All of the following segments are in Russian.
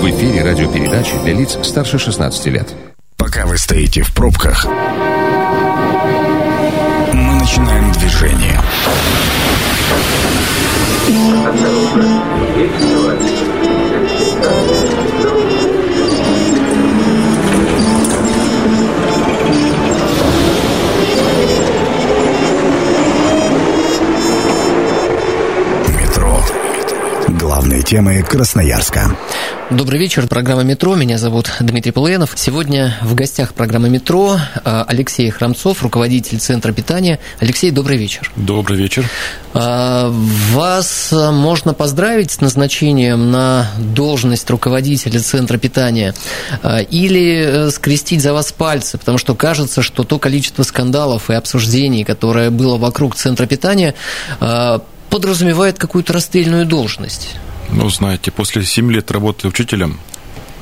В эфире радиопередачи для лиц старше 16 лет. Пока вы стоите в пробках, мы начинаем движение. Метро. Главные темы Красноярска. Добрый вечер, программа «Метро». Меня зовут Дмитрий Полуянов. Сегодня в гостях программы «Метро» э, Алексей Храмцов, руководитель Центра питания. Алексей, добрый вечер. Добрый вечер. Э, вас можно поздравить с назначением на должность руководителя Центра питания э, или скрестить за вас пальцы, потому что кажется, что то количество скандалов и обсуждений, которое было вокруг Центра питания, подразумевает какую-то расстрельную должность. Ну, знаете, после 7 лет работы учителем,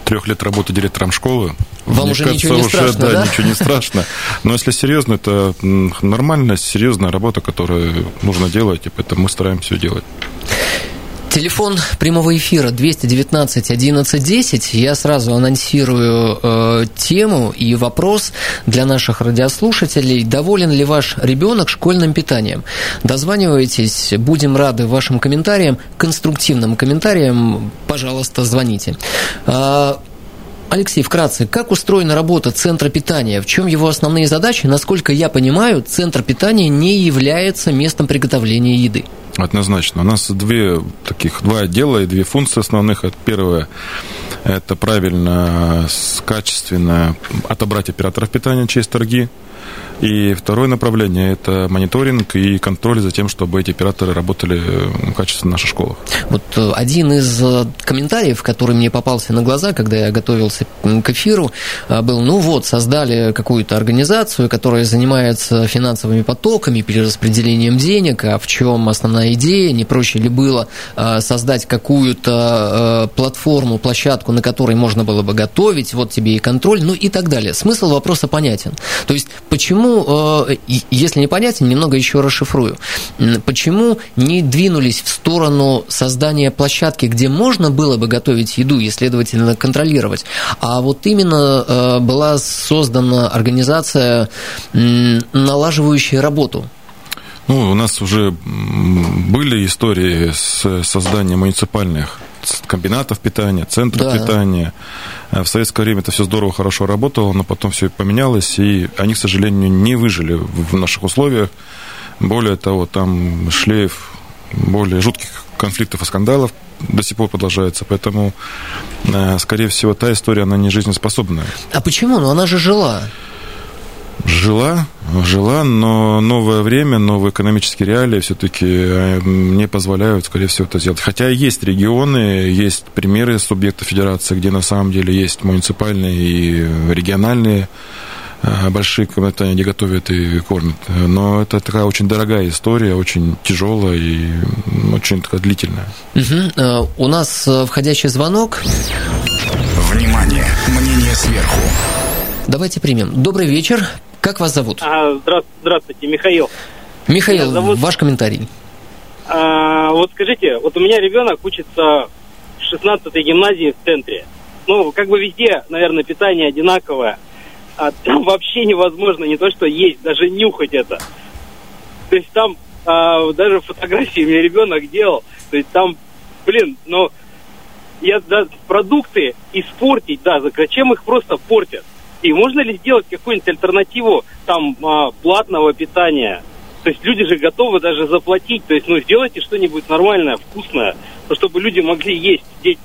трех лет работы директором школы. Вам мне уже кажется, ничего не уже, страшно, да, да? ничего не страшно. Но если серьезно, это нормальная, серьезная работа, которую нужно делать, и поэтому мы стараемся ее делать. Телефон прямого эфира 219 11 10. Я сразу анонсирую э, тему и вопрос для наших радиослушателей. Доволен ли ваш ребенок школьным питанием? Дозванивайтесь, будем рады вашим комментариям, конструктивным комментариям. Пожалуйста, звоните. А, Алексей, вкратце, как устроена работа Центра питания? В чем его основные задачи? Насколько я понимаю, Центр питания не является местом приготовления еды. Однозначно. У нас две таких два отдела и две функции основных. Первое – это правильно, качественно отобрать операторов питания через торги. И второе направление – это мониторинг и контроль за тем, чтобы эти операторы работали качественно в наших школах. Вот один из комментариев, который мне попался на глаза, когда я готовился к эфиру, был, ну вот, создали какую-то организацию, которая занимается финансовыми потоками, перераспределением денег, а в чем основная идея, не проще ли было создать какую-то платформу, площадку, на которой можно было бы готовить, вот тебе и контроль, ну и так далее. Смысл вопроса понятен. То есть, почему, если непонятен, немного еще расшифрую, почему не двинулись в сторону создания площадки, где можно было бы готовить еду и, следовательно, контролировать, а вот именно была создана организация, налаживающая работу. Ну, у нас уже были истории с созданием муниципальных комбинатов питания, центров да. питания. В советское время это все здорово, хорошо работало, но потом все поменялось, и они, к сожалению, не выжили в наших условиях. Более того, там шлейф более жутких конфликтов и скандалов до сих пор продолжается, поэтому, скорее всего, та история, она не жизнеспособная. А почему? Ну, она же жила. Жила, жила, но новое время, новые экономические реалии все-таки не позволяют, скорее всего, это сделать. Хотя есть регионы, есть примеры субъектов федерации, где на самом деле есть муниципальные и региональные большие комнаты, где готовят и кормят. Но это такая очень дорогая история, очень тяжелая и очень такая длительная. Угу. У нас входящий звонок. Внимание! Мнение сверху. Давайте примем. Добрый вечер. Как вас зовут? А, здравствуйте, Михаил. Михаил, зовут... ваш комментарий. А, вот скажите, вот у меня ребенок учится в 16-й гимназии в центре. Ну, как бы везде, наверное, питание одинаковое. А там вообще невозможно не то, что есть, даже нюхать это. То есть там а, даже фотографии мне ребенок делал. То есть там, блин, ну, я да, продукты испортить, да, зачем их просто портят? И можно ли сделать какую-нибудь альтернативу там а, платного питания? То есть люди же готовы даже заплатить. То есть, ну, сделайте что-нибудь нормальное, вкусное, чтобы люди могли есть, дети.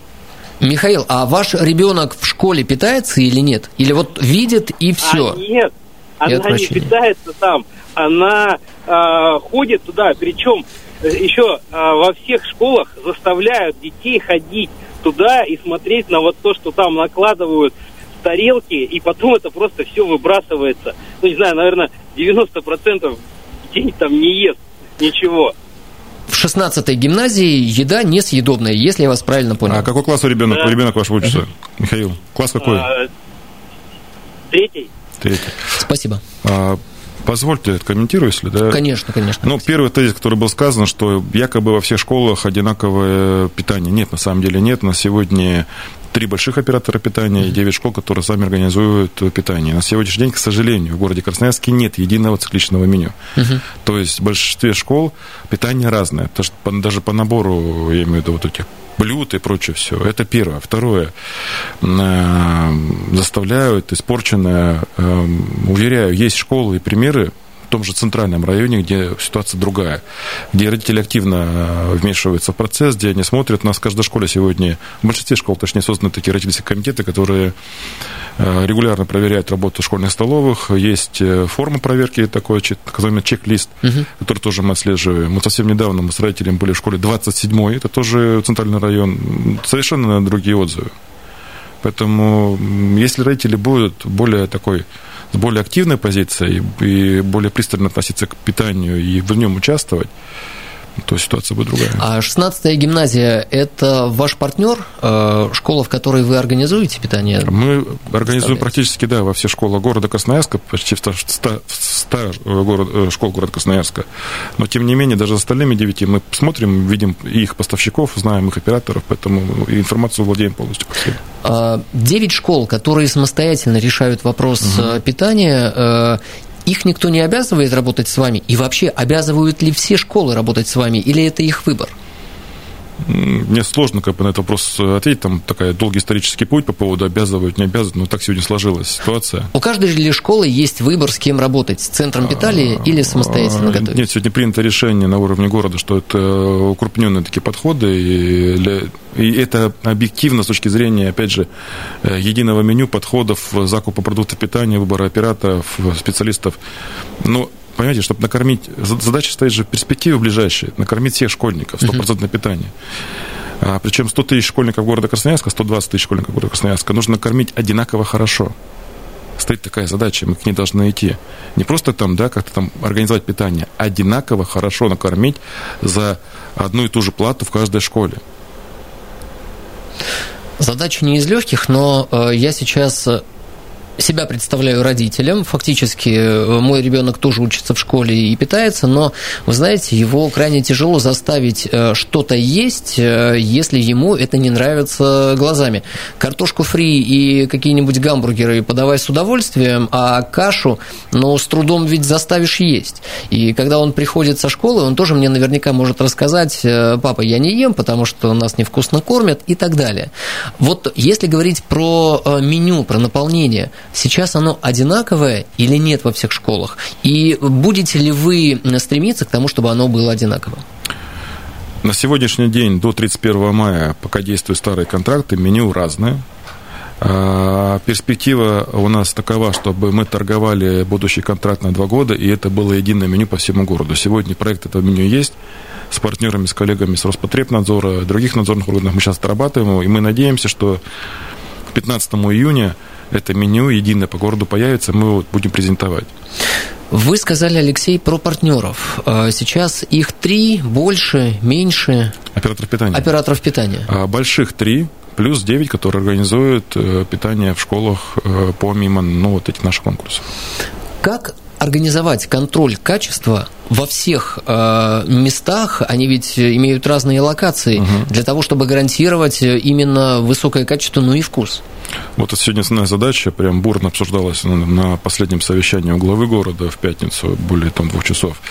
Михаил, а ваш ребенок в школе питается или нет? Или вот видит и все? А, нет, она не питается там. Она а, ходит туда, причем еще а, во всех школах заставляют детей ходить туда и смотреть на вот то, что там накладывают тарелки, и потом это просто все выбрасывается. Ну, не знаю, наверное, 90% детей там не ест ничего. В 16-й гимназии еда несъедобная, если я вас правильно понял. А какой класс у ребенок, да. ребенок ваш учится? Михаил, класс какой? А, третий. Третий. Спасибо. А, Позвольте откомментирую, если да. Конечно, конечно. Ну, первый тезис, который был сказан, что якобы во всех школах одинаковое питание. Нет, на самом деле нет. На сегодня три больших оператора питания и девять школ, которые сами организуют питание. На сегодняшний день, к сожалению, в городе Красноярске нет единого цикличного меню. Угу. То есть в большинстве школ питание разное. Даже по набору, я имею в виду вот этих блюд и прочее все. Это первое. Второе. Э, заставляют испорченное. Э, уверяю, есть школы и примеры, том же центральном районе, где ситуация другая, где родители активно э, вмешиваются в процесс, где они смотрят. У нас в каждой школе сегодня, в большинстве школ, точнее, созданы такие родительские комитеты, которые э, регулярно проверяют работу школьных столовых. Есть э, форма проверки такой, так называемый чек-лист, угу. который тоже мы отслеживаем. Мы совсем недавно мы с родителями были в школе 27-й, это тоже центральный район. Совершенно другие отзывы. Поэтому если родители будут более такой с более активной позицией и более пристально относиться к питанию и в нем участвовать, то ситуация будет другая. А 16-я гимназия – это ваш партнер, э, школа, в которой вы организуете питание? Мы организуем практически, да, во все школы города Красноярска, почти в 100, 100, 100 город, школ города Красноярска. Но, тем не менее, даже с остальными девяти мы смотрим, видим их поставщиков, знаем их операторов, поэтому информацию владеем полностью. А, девять школ, которые самостоятельно решают вопрос угу. питания, э, их никто не обязывает работать с вами? И вообще, обязывают ли все школы работать с вами, или это их выбор? Мне сложно как бы на этот вопрос ответить. Там такая долгий исторический путь по поводу обязывают, не обязывают, но так сегодня сложилась ситуация. У каждой ли школы есть выбор, с кем работать, с центром питания или самостоятельно а, готовить? Нет, сегодня принято решение на уровне города, что это укрупненные такие подходы, и, для, и это объективно с точки зрения, опять же, э, единого меню, подходов, закупа продуктов питания, выбора операторов, специалистов. Но понимаете, чтобы накормить, задача стоит же в перспективе ближайшей, накормить всех школьников, стопроцентное питание. А, причем 100 тысяч школьников города Красноярска, 120 тысяч школьников города Красноярска нужно накормить одинаково хорошо. Стоит такая задача, мы к ней должны идти. Не просто там, да, как-то там организовать питание, а одинаково хорошо накормить за одну и ту же плату в каждой школе. Задача не из легких, но э, я сейчас э, себя представляю родителем. Фактически э, мой ребенок тоже учится в школе и питается, но, вы знаете, его крайне тяжело заставить э, что-то есть, э, если ему это не нравится глазами. Картошку фри и какие-нибудь гамбургеры подавай с удовольствием, а кашу, но с трудом ведь заставишь есть. И когда он приходит со школы, он тоже мне наверняка может рассказать, папа, я не ем, потому что нас невкусно кормят и так далее. Вот если говорить про меню, про наполнение – Сейчас оно одинаковое или нет во всех школах? И будете ли вы стремиться к тому, чтобы оно было одинаковым? На сегодняшний день, до 31 мая, пока действуют старые контракты, меню разное. А, перспектива у нас такова, чтобы мы торговали будущий контракт на два года, и это было единое меню по всему городу. Сегодня проект этого меню есть. С партнерами, с коллегами с Роспотребнадзора, других надзорных органов мы сейчас отрабатываем его, и мы надеемся, что к 15 июня это меню единое по городу появится, мы его будем презентовать. Вы сказали, Алексей, про партнеров. А сейчас их три, больше, меньше? Операторов питания. Операторов питания. А больших три, плюс 9, которые организуют э, питание в школах э, помимо ну, вот этих наших конкурсов. Как организовать контроль качества во всех э, местах, они ведь имеют разные локации, угу. для того, чтобы гарантировать именно высокое качество, ну и вкус. Вот это сегодня основная задача, прям бурно обсуждалась на, на последнем совещании у главы города в пятницу, более там двух часов.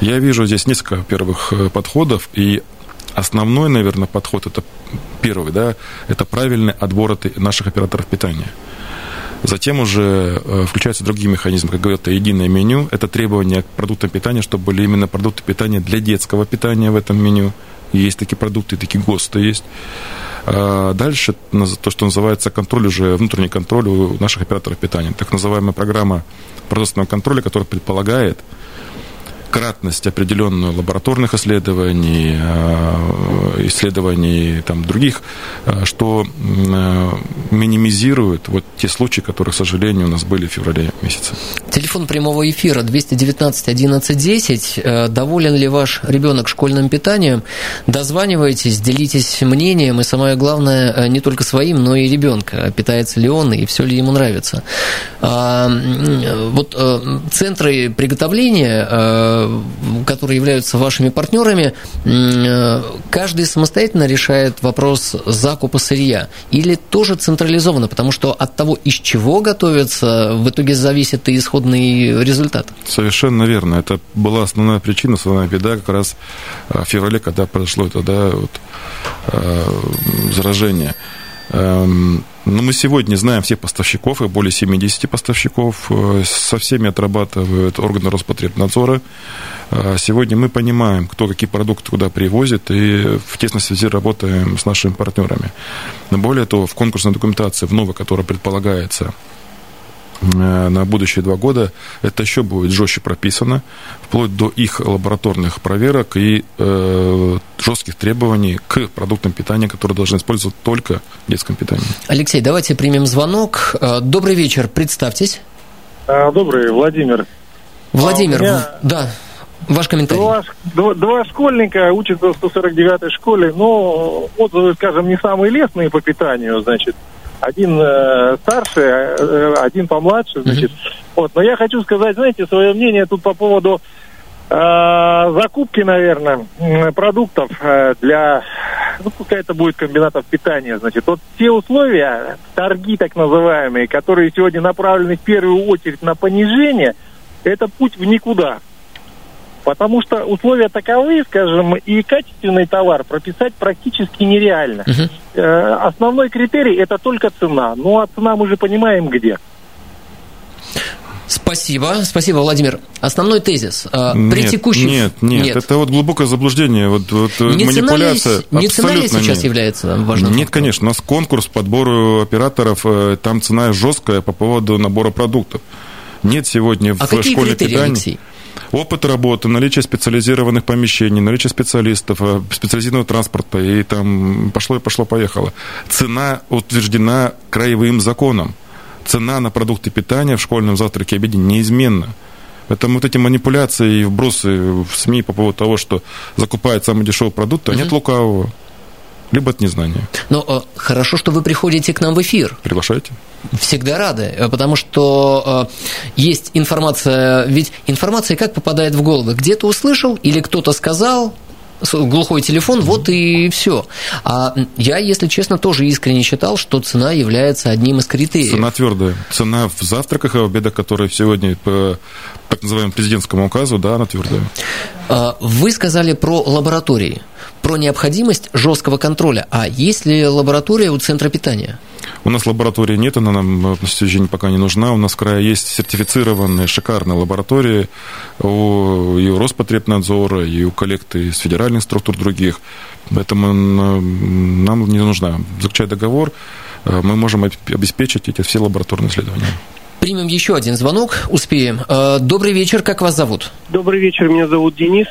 Я вижу здесь несколько первых э, подходов, и основной, наверное, подход это первый, да, это правильный отбор наших операторов питания. Затем уже э, включаются другие механизмы, как говорят, это единое меню, это требования к продуктам питания, чтобы были именно продукты питания для детского питания в этом меню. Есть такие продукты, такие ГОСТы есть. А дальше то, что называется контроль уже, внутренний контроль у наших операторов питания. Так называемая программа продовольственного контроля, которая предполагает кратность определенную лабораторных исследований, э, исследований там, других, э, что э, минимизирует вот те случаи, которые, к сожалению, у нас были в феврале месяце. Телефон прямого эфира 219 11 10. Доволен ли ваш ребенок школьным питанием? Дозванивайтесь, делитесь мнением и самое главное, не только своим, но и ребенка. Питается ли он и все ли ему нравится. А, вот центры приготовления которые являются вашими партнерами, э, каждый самостоятельно решает вопрос закупа сырья или тоже централизованно, потому что от того, из чего готовится, в итоге зависит и исходный результат. Совершенно верно. Это была основная причина, основная беда как раз э, в феврале, когда произошло это да, вот, э, заражение. Эм, но мы сегодня знаем всех поставщиков, и более 70 поставщиков, э, со всеми отрабатывают органы Роспотребнадзора. Э, сегодня мы понимаем, кто какие продукты куда привозит, и в тесной связи работаем с нашими партнерами. Но более того, в конкурсной документации, в новой, которая предполагается на будущие два года это еще будет жестче прописано, вплоть до их лабораторных проверок и э, жестких требований к продуктам питания, которые должны использовать только в детском питании. Алексей, давайте примем звонок. Э, добрый вечер, представьтесь. А, добрый, Владимир. Владимир, а меня... да, Ваш комментарий. Два, два, два школьника учатся в 149-й школе, но отзывы, скажем, не самые лестные по питанию, значит один э, старше, э, один помладше, значит. Mm-hmm. Вот, но я хочу сказать, знаете, свое мнение тут по поводу э, закупки, наверное, продуктов э, для, ну, пускай это будет комбинатов питания, значит. Вот те условия, торги так называемые, которые сегодня направлены в первую очередь на понижение, это путь в никуда. Потому что условия таковы, скажем, и качественный товар прописать практически нереально. Угу. основной критерий это только цена. Ну а цена мы же понимаем где. Спасибо, спасибо, Владимир. Основной тезис. Э, нет, при текущем... Нет, нет, нет, это вот глубокое заблуждение, вот, вот не манипуляция. Цена ли, не цена ли сейчас нет. является важным? Нет, конечно, у нас конкурс по подбору операторов, э, там цена жесткая по поводу набора продуктов. Нет сегодня а в школе питания. Алексей? Опыт работы, наличие специализированных помещений, наличие специалистов, э, специализированного транспорта, и там пошло и пошло, поехало. Цена утверждена краевым законом. Цена на продукты питания в школьном завтраке и обеде неизменна. Поэтому вот эти манипуляции и вбросы в СМИ по поводу того, что закупают самый дешевый продукт, они от лукавого либо от незнания. Но э, хорошо, что вы приходите к нам в эфир. Приглашайте. Всегда рады, э, потому что э, есть информация, ведь информация как попадает в голову? Где-то услышал или кто-то сказал, глухой телефон, вот и все. А я, если честно, тоже искренне считал, что цена является одним из критериев. Цена твердая. Цена в завтраках и обедах, которые сегодня по так называемому президентскому указу, да, она твердая. А, вы сказали про лаборатории, про необходимость жесткого контроля. А есть ли лаборатория у центра питания? У нас лаборатории нет, она нам на сегодняшний день пока не нужна. У нас в крае есть сертифицированные шикарные лаборатории у, и у Роспотребнадзора, и у коллекты из федеральных структур других. Поэтому нам не нужна. Заключая договор, э, мы можем обеспечить эти все лабораторные исследования. Примем еще один звонок, успеем. Э, добрый вечер, как вас зовут? Добрый вечер, меня зовут Денис.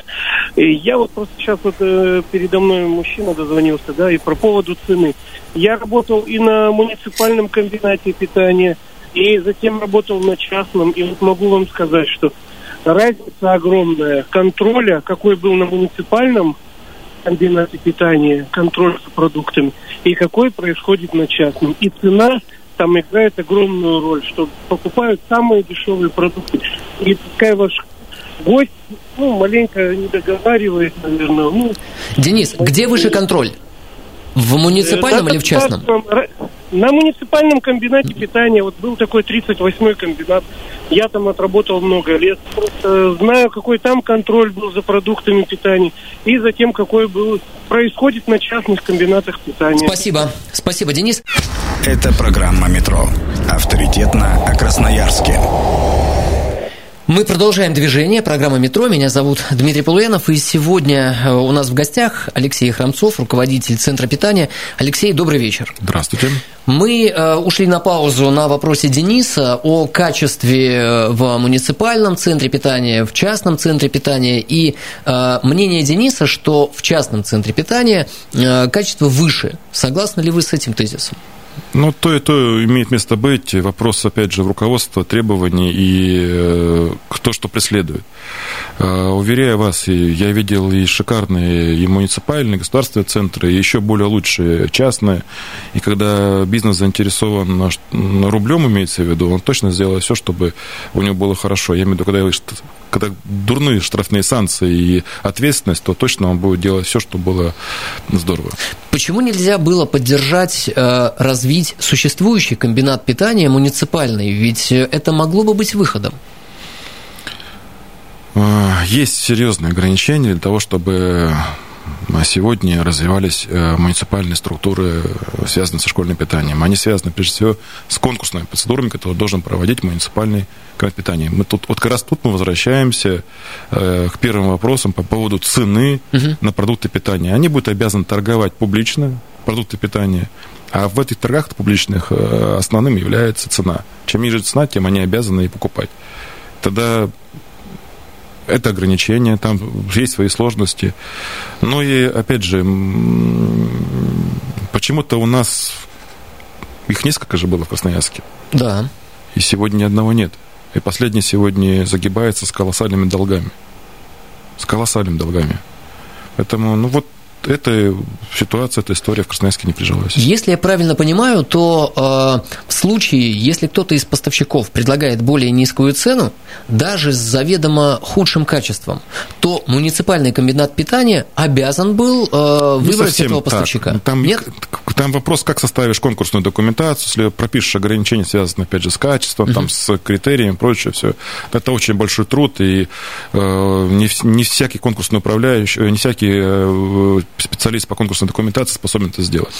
Я вот просто сейчас вот э, передо мной мужчина дозвонился, да, и по поводу цены. Я работал и на муниципальном комбинате питания, и затем работал на частном, и вот могу вам сказать, что разница огромная контроля, какой был на муниципальном комбинате питания, контроль за продуктами, и какой происходит на частном. И цена там играет огромную роль, что покупают самые дешевые продукты. И пускай ваш гость, ну, маленько не договаривает, наверное. Ну, Денис, где выше контроль? В муниципальном э, или в частном? На муниципальном комбинате питания, вот был такой 38-й комбинат, я там отработал много лет. Просто знаю, какой там контроль был за продуктами питания и за тем, какой был происходит на частных комбинатах питания. Спасибо. Спасибо, Денис. Это программа «Метро». Авторитетно о Красноярске. Мы продолжаем движение. Программа «Метро». Меня зовут Дмитрий Полуянов. И сегодня э, у нас в гостях Алексей Храмцов, руководитель Центра питания. Алексей, добрый вечер. Здравствуйте. Мы э, ушли на паузу на вопросе Дениса о качестве э, в муниципальном центре питания, в частном центре питания. И мнение Дениса, что в частном центре питания качество выше. Согласны ли вы с этим тезисом? Ну, то и то имеет место быть. Вопрос, опять же, в руководство, требований и э, кто что преследует. Э, уверяю вас, я видел и шикарные и муниципальные, государственные центры, и еще более лучшие частные. И когда бизнес заинтересован рублем, имеется в виду, он точно сделает все, чтобы у него было хорошо. Я имею в виду, когда когда дурные штрафные санкции и ответственность, то точно он будет делать все, чтобы было здорово. Почему нельзя было поддержать, э, развить существующий комбинат питания муниципальный? Ведь это могло бы быть выходом. Э, есть серьезные ограничения для того, чтобы а сегодня развивались э, муниципальные структуры, связанные со школьным питанием. Они связаны, прежде всего, с конкурсными процедурами, которые должен проводить муниципальный комитет питания. Мы тут, вот как раз тут мы возвращаемся э, к первым вопросам по поводу цены угу. на продукты питания. Они будут обязаны торговать публично продукты питания, а в этих торгах публичных э, основным является цена. Чем ниже цена, тем они обязаны и покупать. Тогда это ограничения, там есть свои сложности. Ну и, опять же, почему-то у нас их несколько же было в Красноярске. Да. И сегодня ни одного нет. И последний сегодня загибается с колоссальными долгами. С колоссальными долгами. Поэтому, ну вот эта ситуация, эта история в Красноярске не прижилась. Если я правильно понимаю, то э, в случае, если кто-то из поставщиков предлагает более низкую цену, даже с заведомо худшим качеством, то муниципальный комбинат питания обязан был э, выбрать этого поставщика. Так. Там, Нет? Там вопрос, как составишь конкурсную документацию, если пропишешь ограничения, связанные, опять же, с качеством, uh-huh. там, с критериями и прочее, все. Это очень большой труд, и э, не, не всякий конкурсный управляющий, не всякий э, специалист по конкурсной документации способен это сделать.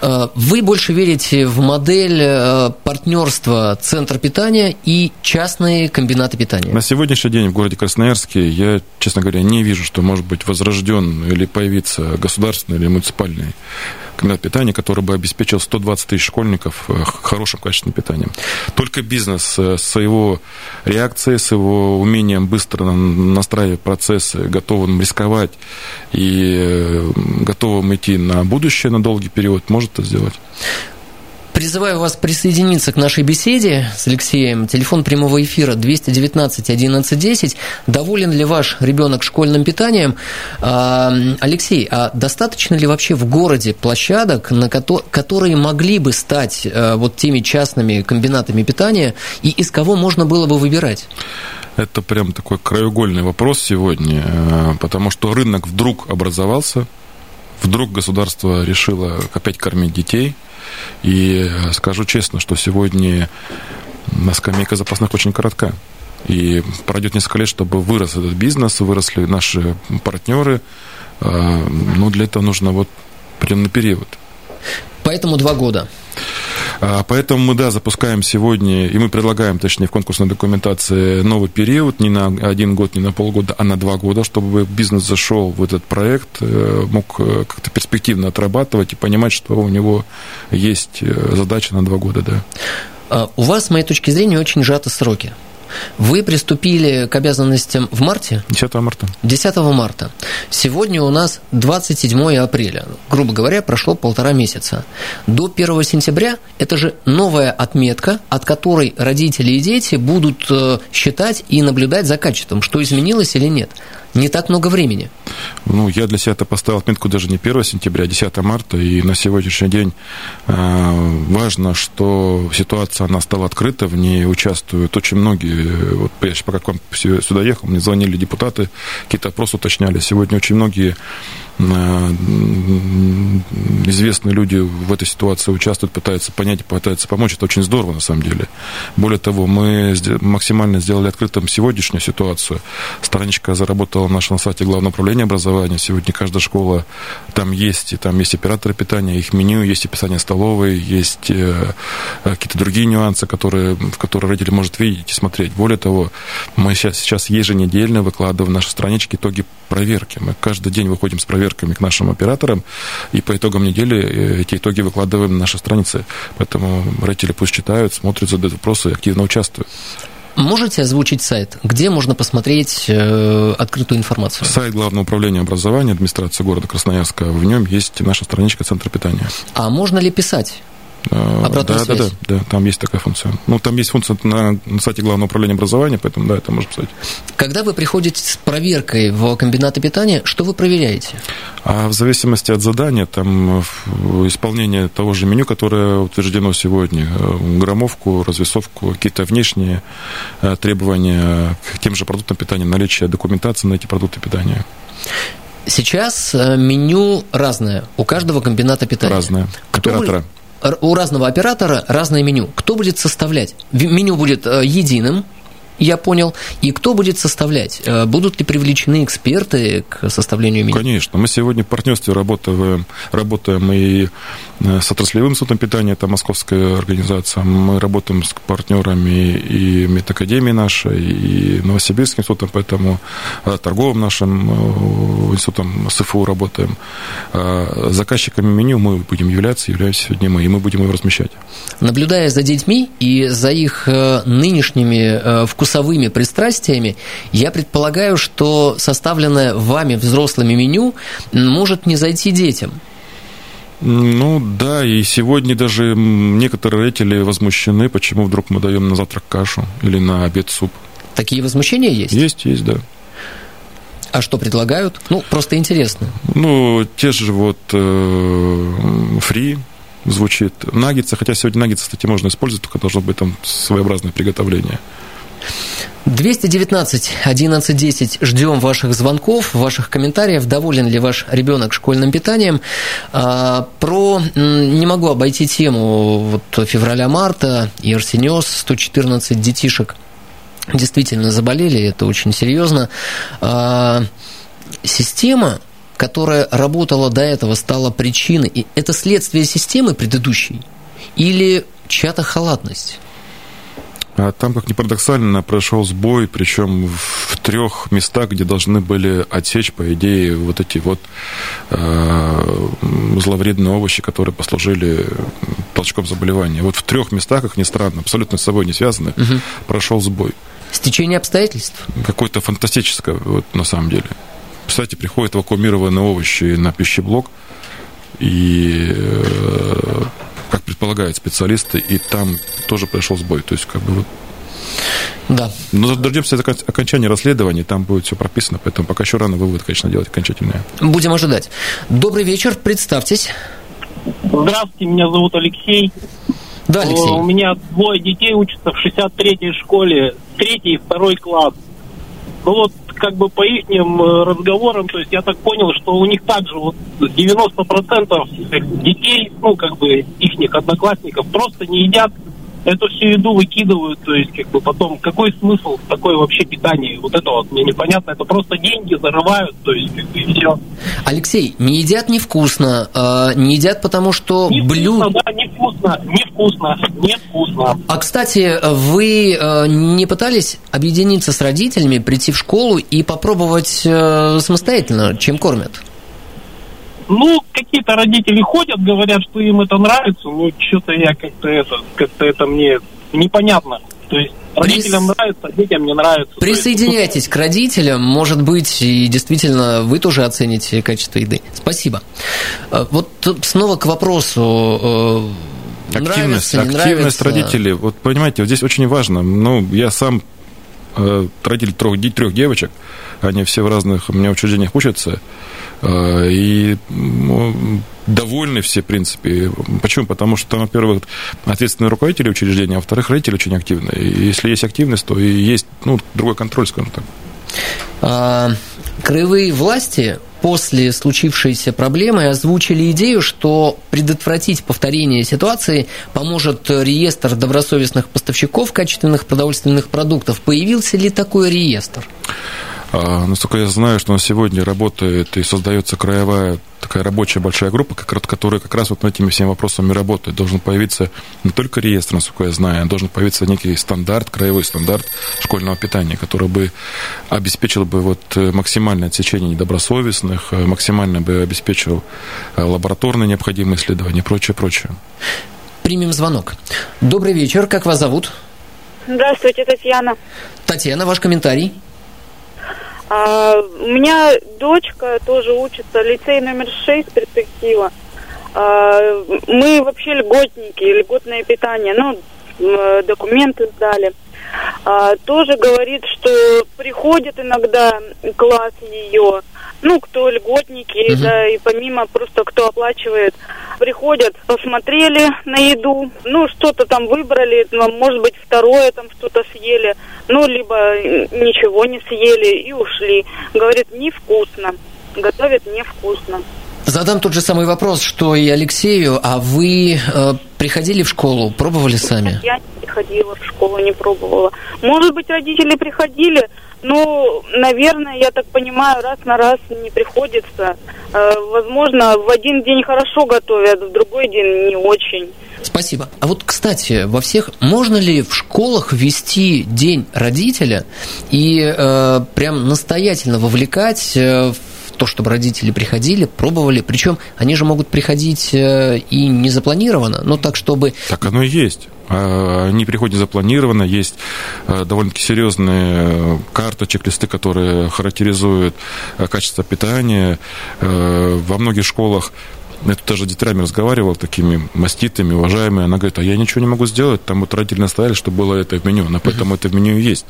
Э, вы больше верите в модель э, партнерства центр питания и частные комбинаты питания? На сегодняшний день в городе Красноярске я, честно говоря, не вижу, что может быть возрожден или появиться государственный или муниципальный комбинат питания, который бы обеспечил 120 тысяч школьников э, хорошим качественным питанием. Только бизнес э, с его реакцией, с его умением быстро настраивать процессы, готовым рисковать и э, готовым идти на будущее, на долгий период, может это сделать. Призываю вас присоединиться к нашей беседе с Алексеем. Телефон прямого эфира 219 1110. Доволен ли ваш ребенок школьным питанием? А, Алексей, а достаточно ли вообще в городе площадок, на которые могли бы стать э, вот теми частными комбинатами питания, и из кого можно было бы выбирать? Это прям такой краеугольный вопрос сегодня, э, потому что рынок вдруг образовался, вдруг государство решило опять кормить детей – и скажу честно, что сегодня скамейка запасных очень коротка. И пройдет несколько лет, чтобы вырос этот бизнес, выросли наши партнеры. А, Но ну, для этого нужно вот определенный период. Поэтому два года. А, поэтому мы, да, запускаем сегодня, и мы предлагаем, точнее, в конкурсной документации новый период, не на один год, не на полгода, а на два года, чтобы бизнес зашел в этот проект, э, мог э, как-то перспективно отрабатывать и понимать, что у него есть э, задача на два года, да. А, у вас, с моей точки зрения, очень сжаты сроки. Вы приступили к обязанностям в марте? 10 марта. 10 марта. Сегодня у нас 27 апреля. Грубо говоря, прошло полтора месяца. До 1 сентября это же новая отметка, от которой родители и дети будут э, считать и наблюдать за качеством, что изменилось или нет не так много времени. Ну, я для себя это поставил отметку даже не 1 сентября, а 10 марта, и на сегодняшний день э, важно, что ситуация, она стала открыта, в ней участвуют очень многие, вот я пока к вам сюда ехал, мне звонили депутаты, какие-то опросы уточняли, сегодня очень многие известные люди в этой ситуации участвуют, пытаются понять, пытаются помочь. Это очень здорово, на самом деле. Более того, мы максимально сделали открытым сегодняшнюю ситуацию. Страничка заработала на нашем сайте Главного управления образования. Сегодня каждая школа, там есть, и там есть операторы питания, их меню, есть описание столовой, есть э, какие-то другие нюансы, которые, в которые родители может видеть и смотреть. Более того, мы сейчас, сейчас еженедельно выкладываем в наши странички итоги проверки. Мы каждый день выходим с проверкой проверками к нашим операторам, и по итогам недели эти итоги выкладываем на наши страницы. Поэтому родители пусть читают, смотрят, задают вопросы и активно участвуют. Можете озвучить сайт, где можно посмотреть э, открытую информацию? Сайт Главного управления образования администрации города Красноярска. В нем есть наша страничка Центра питания. А можно ли писать? А, Обратную да, связь. да, да, да, там есть такая функция. Ну, там есть функция на, на сайте Главного управления образования, поэтому да, это можно писать. Когда вы приходите с проверкой в комбинаты питания, что вы проверяете? А в зависимости от задания, там исполнение того же меню, которое утверждено сегодня, э, граммовку, развесовку, какие-то внешние э, требования к тем же продуктам питания, наличие документации на эти продукты питания. Сейчас э, меню разное у каждого комбината питания. Разное. Кто Оператора у разного оператора разное меню. Кто будет составлять? Меню будет э, единым, я понял. И кто будет составлять? Э, будут ли привлечены эксперты к составлению меню? Конечно. Мы сегодня в партнерстве работаем, работаем и э, с отраслевым судом питания, это московская организация. Мы работаем с партнерами и медакадемией нашей, и Новосибирским судом, поэтому э, торговым нашим институтом СФУ работаем. Заказчиками меню мы будем являться, являемся сегодня мы, и мы будем его размещать. Наблюдая за детьми и за их нынешними вкусами, вкусовыми пристрастиями, я предполагаю, что составленное вами взрослыми меню может не зайти детям. Ну да, и сегодня даже некоторые родители возмущены, почему вдруг мы даем на завтрак кашу или на обед суп. Такие возмущения есть? Есть, есть, да. А что предлагают? Ну, просто интересно. Ну, те же вот э, фри звучит. Наггетсы, хотя сегодня наггетсы, кстати, можно использовать, только должно быть там своеобразное приготовление. 219 1110 ждем ваших звонков, ваших комментариев. Доволен ли ваш ребенок школьным питанием? А, про не могу обойти тему вот февраля-марта и Арсениоз 114 детишек действительно заболели, это очень серьезно. А, система, которая работала до этого, стала причиной. И это следствие системы предыдущей или чья-то халатность? А там, как ни парадоксально, прошел сбой, причем в трех местах, где должны были отсечь, по идее, вот эти вот э, зловредные овощи, которые послужили толчком заболевания. Вот в трех местах, как ни странно, абсолютно с собой не связаны, угу. прошел сбой. Стечение обстоятельств? Какое-то фантастическое, вот, на самом деле. Кстати, приходят вакуумированные овощи на пищеблок, и э, как предполагают специалисты, и там тоже произошел сбой. То есть, как бы вот да. Но дождемся окончания расследования, там будет все прописано, поэтому пока еще рано вывод, конечно, делать окончательные. Будем ожидать. Добрый вечер, представьтесь. Здравствуйте, меня зовут Алексей. Да, Алексей. У меня двое детей учатся в 63-й школе, третий и второй класс. Ну вот, как бы по их э, разговорам, то есть я так понял, что у них также вот 90% детей, ну, как бы их одноклассников просто не едят эту всю еду выкидывают, то есть как бы потом какой смысл в такой вообще питании? Вот это вот мне непонятно, это просто деньги зарывают, то есть как бы и все. Алексей, не едят невкусно, э, не едят потому что блюд... Да, невкусно, невкусно, невкусно. А кстати, вы э, не пытались объединиться с родителями, прийти в школу и попробовать э, самостоятельно, чем кормят? Ну, какие-то родители ходят, говорят, что им это нравится, но что-то я как-то это, как-то это мне непонятно. То есть Родителям Прис... нравится, а детям не нравится. Присоединяйтесь есть... к родителям, может быть, и действительно вы тоже оцените качество еды. Спасибо. Э, вот снова к вопросу. Э, активность, нравится, активность нравится. родителей. Вот понимаете, вот здесь очень важно. Ну, я сам э, родитель трех, трех девочек, они все в разных у меня учреждениях учатся. Э, и довольны все, в принципе. Почему? Потому что во-первых, ответственные руководители учреждения, а во-вторых, родители очень активные. И если есть активность, то и есть ну, другой контроль, скажем так. А, краевые власти после случившейся проблемы озвучили идею, что предотвратить повторение ситуации поможет реестр добросовестных поставщиков качественных продовольственных продуктов. Появился ли такой реестр? А, насколько я знаю, что на сегодня работает и создается краевая такая рабочая большая группа, которая как раз вот над этими всеми вопросами работает. Должен появиться не только реестр, насколько я знаю, а должен появиться некий стандарт, краевой стандарт школьного питания, который бы обеспечил бы вот э, максимальное отсечение недобросовестных, э, максимально бы обеспечил э, лабораторные необходимые исследования и прочее, прочее. Примем звонок. Добрый вечер, как вас зовут? Здравствуйте, Татьяна. Татьяна, ваш комментарий? А, у меня дочка тоже учится, лицей номер 6, перспектива. А, мы вообще льготники, льготное питание, ну, документы сдали. А, тоже говорит, что приходит иногда класс ее, ну, кто льготники, угу. да, и помимо просто кто оплачивает, приходят, посмотрели на еду, ну, что-то там выбрали, ну, может быть, второе там что-то съели, ну, либо ничего не съели и ушли. Говорит, невкусно, готовят невкусно. Задам тот же самый вопрос, что и Алексею. А вы э, приходили в школу, пробовали сами? Я не приходила в школу, не пробовала. Может быть, родители приходили, ну, наверное, я так понимаю, раз на раз не приходится. Э, возможно, в один день хорошо готовят, в другой день не очень. Спасибо. А вот, кстати, во всех можно ли в школах ввести день родителя и э, прям настоятельно вовлекать э, то, чтобы родители приходили, пробовали. Причем они же могут приходить э, и не запланированно, но так, чтобы... Так оно и есть. А, они приходят запланированно, есть а, довольно-таки серьезные карты, чек-листы, которые характеризуют качество питания. Во многих школах я тут даже с разговаривал, такими маститами, уважаемыми. Она говорит, а я ничего не могу сделать. Там вот родители настояли, чтобы было это в меню. Но поэтому uh-huh. это в меню и есть.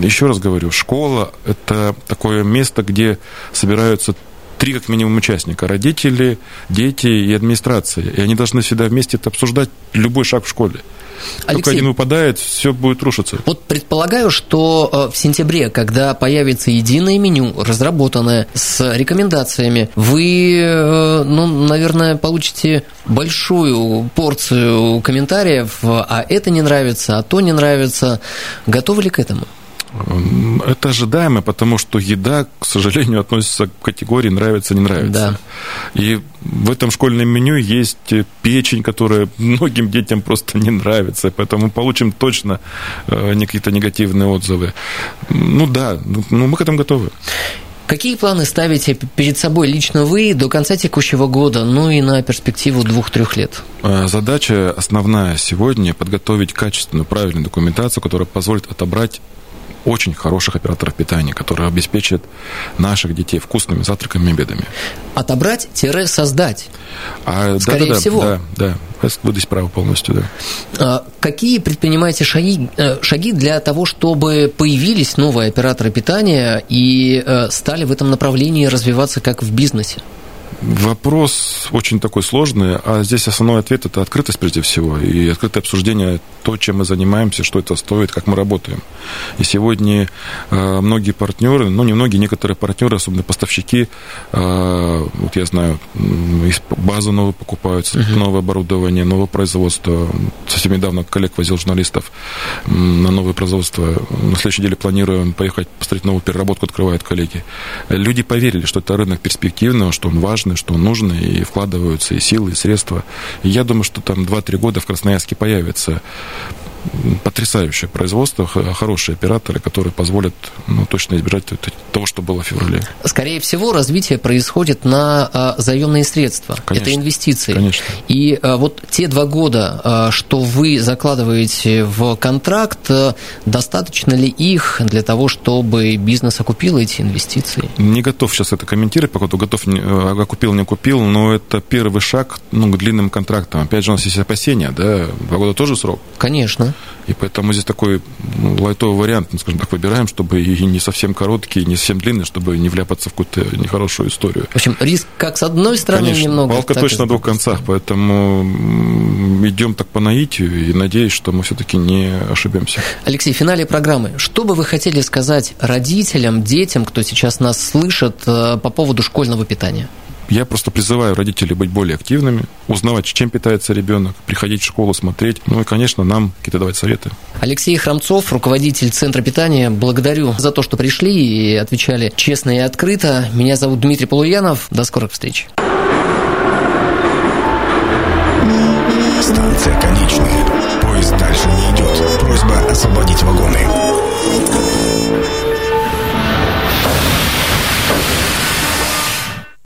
Еще раз говорю, школа – это такое место, где собираются три как минимум участника. Родители, дети и администрация. И они должны всегда вместе это обсуждать любой шаг в школе. Алексей, Только один выпадает, все будет рушиться. Вот предполагаю, что э, в сентябре, когда появится единое меню, разработанное с рекомендациями, вы, э, ну, наверное, получите большую порцию комментариев, а это не нравится, а то не нравится. Готовы ли к этому? Это ожидаемо, потому что еда, к сожалению, относится к категории нравится, не нравится. Да. И в этом школьном меню есть печень, которая многим детям просто не нравится, поэтому мы получим точно э, какие-то негативные отзывы. Ну да, ну мы к этому готовы. Какие планы ставите перед собой лично вы до конца текущего года, ну и на перспективу двух-трех лет? Э, задача основная сегодня – подготовить качественную, правильную документацию, которая позволит отобрать очень хороших операторов питания, которые обеспечат наших детей вкусными завтраками и обедами. Отобрать-создать. А, Скорее да, да, всего. Да, да. Вы здесь правы полностью, да. А какие предпринимаете шаги, э, шаги для того, чтобы появились новые операторы питания и э, стали в этом направлении развиваться как в бизнесе? Вопрос очень такой сложный, а здесь основной ответ – это открытость прежде всего, и открытое обсуждение то, чем мы занимаемся, что это стоит, как мы работаем. И сегодня э, многие партнеры, ну не многие, некоторые партнеры, особенно поставщики, э, вот я знаю, базу новую покупают, uh-huh. новое оборудование, новое производство. Совсем недавно коллег возил журналистов на новое производство. На следующей неделе планируем поехать посмотреть новую переработку, открывают коллеги. Люди поверили, что это рынок перспективный, что он важный, важно, что нужно, и вкладываются и силы, и средства. И я думаю, что там 2-3 года в Красноярске появится потрясающее производство, хорошие операторы, которые позволят ну, точно избежать того, что было в феврале. Скорее всего, развитие происходит на а, заемные средства. Конечно, Это инвестиции. Конечно. И а, вот те два года, что вы закладываете в контракт, достаточно ли их для того, чтобы бизнес окупил эти инвестиции? Не готов сейчас это комментировать, пока готов, окупил, не купил, но это первый шаг ну, к длинным контрактам. Опять же, у нас есть опасения, да, два года тоже срок. Конечно. И поэтому здесь такой ну, лайтовый вариант, ну, скажем так, выбираем, чтобы и не совсем короткий, и не совсем длинный, чтобы не вляпаться в какую-то нехорошую историю. В общем, риск как с одной стороны Конечно, немного. Палка точно на двух концах, поэтому идем так по наитию и надеюсь, что мы все-таки не ошибемся. Алексей, в финале программы, что бы вы хотели сказать родителям, детям, кто сейчас нас слышит, э, по поводу школьного питания? Я просто призываю родителей быть более активными, узнавать, чем питается ребенок, приходить в школу, смотреть. Ну и, конечно, нам какие-то давать советы. Алексей Храмцов, руководитель Центра питания, благодарю за то, что пришли и отвечали честно и открыто. Меня зовут Дмитрий Полуянов. До скорых встреч.